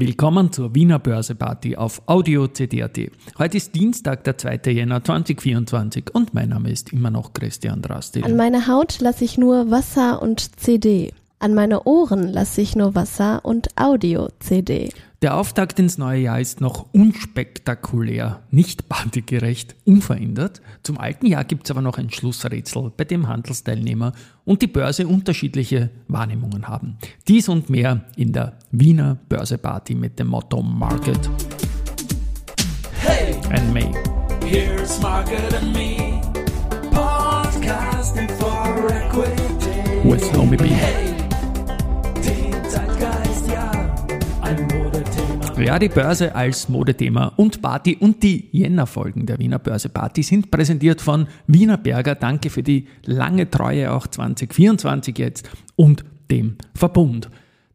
Willkommen zur Wiener Börseparty auf Audio CD.at. Heute ist Dienstag, der 2. Jänner 2024 und mein Name ist immer noch Christian Drastil. An meine Haut lasse ich nur Wasser und CD. An meine Ohren lasse ich nur Wasser und Audio-CD. Der Auftakt ins neue Jahr ist noch unspektakulär, nicht partygerecht, unverändert. Zum alten Jahr gibt es aber noch ein Schlussrätsel, bei dem Handelsteilnehmer und die Börse unterschiedliche Wahrnehmungen haben. Dies und mehr in der Wiener Börseparty mit dem Motto Market Hey, and May. here's Market and Me, podcasting for equity. With Nomi B. Hey, Ja, die Börse als Modethema und Party und die Jänner-Folgen der Wiener Börse Party sind präsentiert von Wiener Berger. Danke für die lange Treue auch 2024 jetzt und dem Verbund.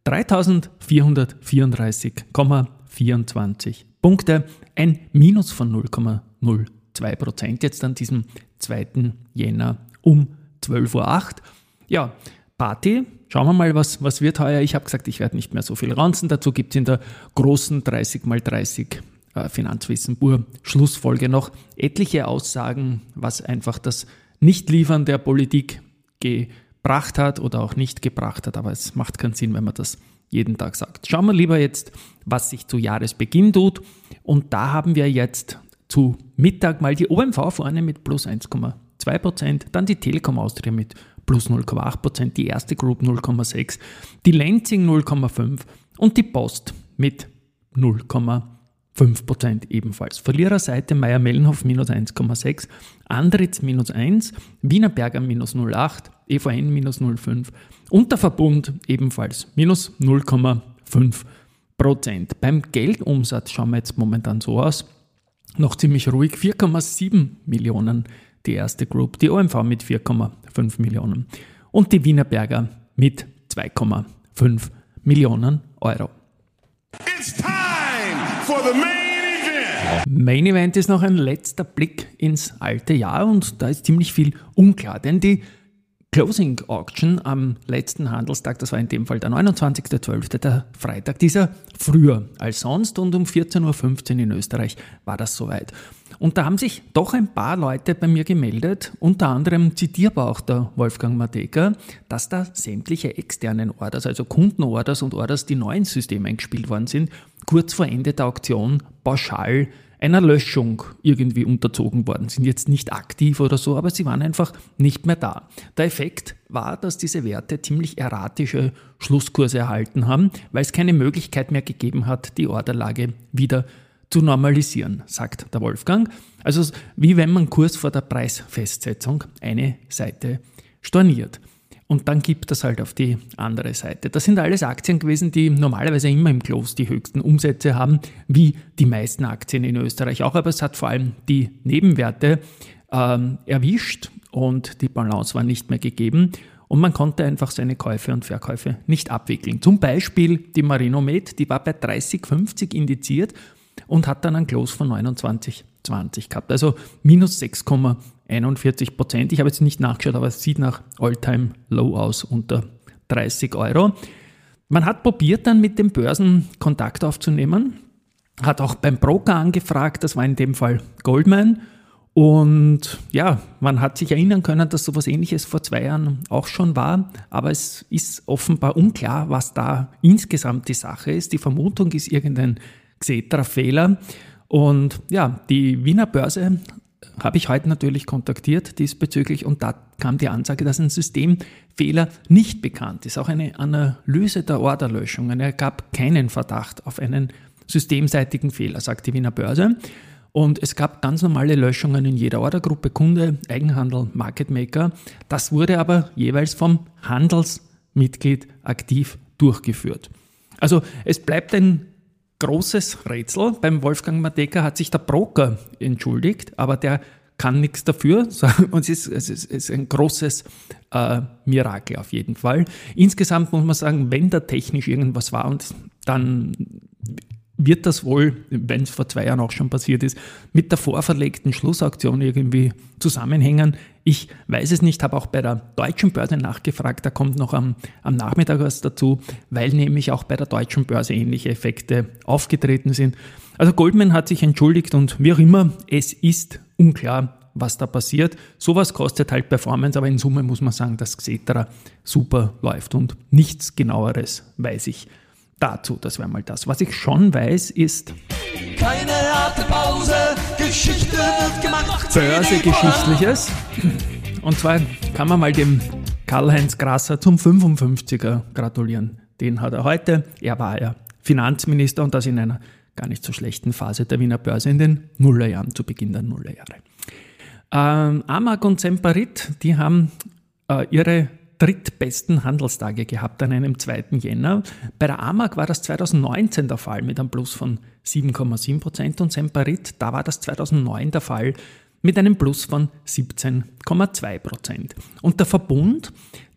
3434,24 Punkte, ein Minus von 0,02 Prozent jetzt an diesem 2. Jänner um 12.08 Uhr. Ja, Party. Schauen wir mal, was, was wird heuer. Ich habe gesagt, ich werde nicht mehr so viel ranzen. Dazu gibt es in der großen 30x30 äh, Finanzwissen-Bur Schlussfolge noch etliche Aussagen, was einfach das Nichtliefern der Politik gebracht hat oder auch nicht gebracht hat. Aber es macht keinen Sinn, wenn man das jeden Tag sagt. Schauen wir lieber jetzt, was sich zu Jahresbeginn tut. Und da haben wir jetzt zu Mittag mal die OMV vorne mit plus 1,5. 2%, dann die Telekom Austria mit plus 0,8%, die erste Group 0,6%, die Lenzing 0,5% und die Post mit 0,5% ebenfalls. Verliererseite Meier Mellenhof minus 1,6%, Andritz minus 1, Wienerberger minus 0,8%, EVN minus 0,5% und der Verbund ebenfalls minus 0,5%. Prozent. Beim Geldumsatz schauen wir jetzt momentan so aus, noch ziemlich ruhig, 4,7 Millionen die erste Group, die OMV mit 4,5 Millionen und die Wiener Berger mit 2,5 Millionen Euro. It's time for the main event. Main Event ist noch ein letzter Blick ins alte Jahr und da ist ziemlich viel unklar, denn die Closing Auction am letzten Handelstag, das war in dem Fall der 29.12., der Freitag, dieser früher als sonst und um 14.15 Uhr in Österreich war das soweit. Und da haben sich doch ein paar Leute bei mir gemeldet, unter anderem zitierbar auch der Wolfgang Mateka, dass da sämtliche externen Orders, also Kundenorders und Orders, die neu ins System eingespielt worden sind, kurz vor Ende der Auktion pauschal einer Löschung irgendwie unterzogen worden sind. Jetzt nicht aktiv oder so, aber sie waren einfach nicht mehr da. Der Effekt war, dass diese Werte ziemlich erratische Schlusskurse erhalten haben, weil es keine Möglichkeit mehr gegeben hat, die Orderlage wieder zu normalisieren, sagt der Wolfgang. Also wie wenn man kurz vor der Preisfestsetzung eine Seite storniert. Und dann gibt es halt auf die andere Seite. Das sind alles Aktien gewesen, die normalerweise immer im Close die höchsten Umsätze haben, wie die meisten Aktien in Österreich auch. Aber es hat vor allem die Nebenwerte ähm, erwischt und die Balance war nicht mehr gegeben. Und man konnte einfach seine Käufe und Verkäufe nicht abwickeln. Zum Beispiel die Marinomed, die war bei 30,50 indiziert und hat dann einen Close von 29,20 gehabt. Also minus 6,41 Prozent. Ich habe jetzt nicht nachgeschaut, aber es sieht nach All-Time Low aus unter 30 Euro. Man hat probiert dann mit dem Börsen Kontakt aufzunehmen, hat auch beim Broker angefragt, das war in dem Fall Goldman. Und ja, man hat sich erinnern können, dass sowas ähnliches vor zwei Jahren auch schon war, aber es ist offenbar unklar, was da insgesamt die Sache ist. Die Vermutung ist irgendein Xetra-Fehler. Und ja, die Wiener Börse habe ich heute natürlich kontaktiert diesbezüglich und da kam die Ansage, dass ein Systemfehler nicht bekannt ist. Auch eine Analyse der Orderlöschungen ergab keinen Verdacht auf einen systemseitigen Fehler, sagt die Wiener Börse. Und es gab ganz normale Löschungen in jeder Ordergruppe, Kunde, Eigenhandel, Market Maker. Das wurde aber jeweils vom Handelsmitglied aktiv durchgeführt. Also es bleibt ein großes Rätsel. Beim Wolfgang Mateka hat sich der Broker entschuldigt, aber der kann nichts dafür. Und es ist, es ist, es ist ein großes äh, Mirakel auf jeden Fall. Insgesamt muss man sagen, wenn da technisch irgendwas war, und dann wird das wohl, wenn es vor zwei Jahren auch schon passiert ist, mit der vorverlegten Schlussauktion irgendwie zusammenhängen. Ich weiß es nicht, habe auch bei der deutschen Börse nachgefragt, da kommt noch am, am Nachmittag was dazu, weil nämlich auch bei der deutschen Börse ähnliche Effekte aufgetreten sind. Also Goldman hat sich entschuldigt und wie auch immer, es ist unklar, was da passiert. Sowas kostet halt Performance, aber in Summe muss man sagen, dass Xetra super läuft und nichts genaueres weiß ich dazu. Das wäre mal das. Was ich schon weiß, ist. Keine harte Pause, Geschichte wird gemacht. Börsegeschichtliches. Und zwar kann man mal dem Karl-Heinz Grasser zum 55er gratulieren. Den hat er heute. Er war ja Finanzminister und das in einer gar nicht so schlechten Phase der Wiener Börse in den Nullerjahren, zu Beginn der Nullerjahre. Ähm, Amag und Semperit, die haben äh, ihre drittbesten Handelstage gehabt an einem 2. Jänner. Bei der AMAG war das 2019 der Fall mit einem Plus von 7,7 Prozent und Semperit, da war das 2009 der Fall mit einem Plus von 17,2 Prozent. Und der Verbund,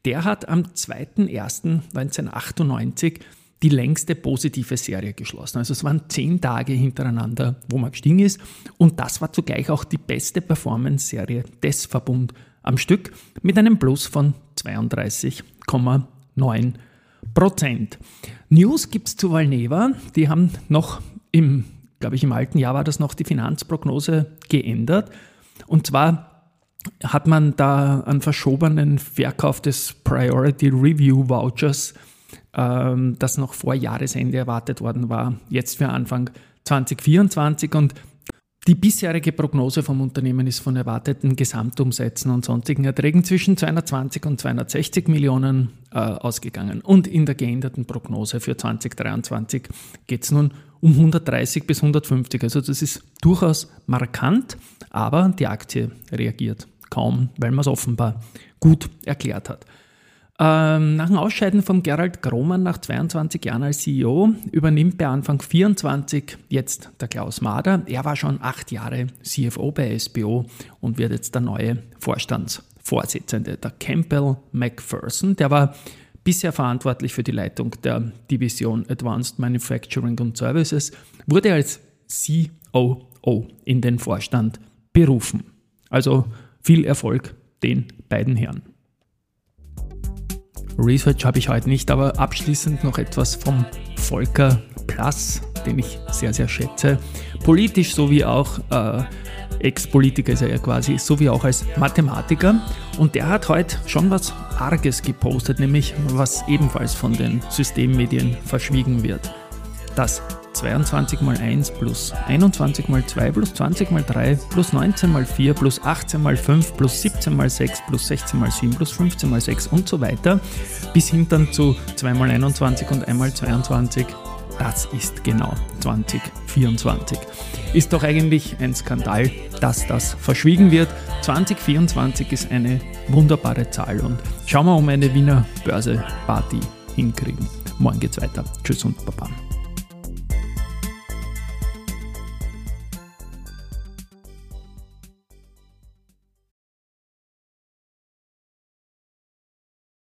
der hat am 2.1.1998 die längste positive Serie geschlossen. Also es waren zehn Tage hintereinander, wo man gestiegen ist. Und das war zugleich auch die beste Performance-Serie des Verbund am Stück mit einem Plus von 32,9 Prozent. News gibt es zu Valneva. Die haben noch im, glaube ich, im alten Jahr war das noch die Finanzprognose geändert. Und zwar hat man da einen verschobenen Verkauf des Priority Review Vouchers, ähm, das noch vor Jahresende erwartet worden war, jetzt für Anfang 2024. Und die bisherige Prognose vom Unternehmen ist von erwarteten Gesamtumsätzen und sonstigen Erträgen zwischen 220 und 260 Millionen äh, ausgegangen. Und in der geänderten Prognose für 2023 geht es nun um 130 bis 150. Also das ist durchaus markant, aber die Aktie reagiert kaum, weil man es offenbar gut erklärt hat. Ähm, nach dem Ausscheiden von Gerald Grohmann nach 22 Jahren als CEO übernimmt bei Anfang 24 jetzt der Klaus Mader. Er war schon acht Jahre CFO bei SBO und wird jetzt der neue Vorstandsvorsitzende. Der Campbell McPherson, der war bisher verantwortlich für die Leitung der Division Advanced Manufacturing and Services, wurde als COO in den Vorstand berufen. Also viel Erfolg den beiden Herren. Research habe ich heute nicht, aber abschließend noch etwas vom Volker Plass, den ich sehr, sehr schätze. Politisch sowie auch äh, Ex-Politiker ist er ja quasi, sowie auch als Mathematiker. Und der hat heute schon was Arges gepostet, nämlich was ebenfalls von den Systemmedien verschwiegen wird. Das 22 mal 1 plus 21 mal 2 plus 20 mal 3 plus 19 mal 4 plus 18 mal 5 plus 17 mal 6 plus 16 mal 7 plus 15 mal 6 und so weiter bis hin dann zu 2 mal 21 und 1 mal 22. Das ist genau 2024. Ist doch eigentlich ein Skandal, dass das verschwiegen wird. 2024 ist eine wunderbare Zahl und schauen wir um eine Wiener Börse Party hinkriegen. Morgen geht's weiter. Tschüss und Baba.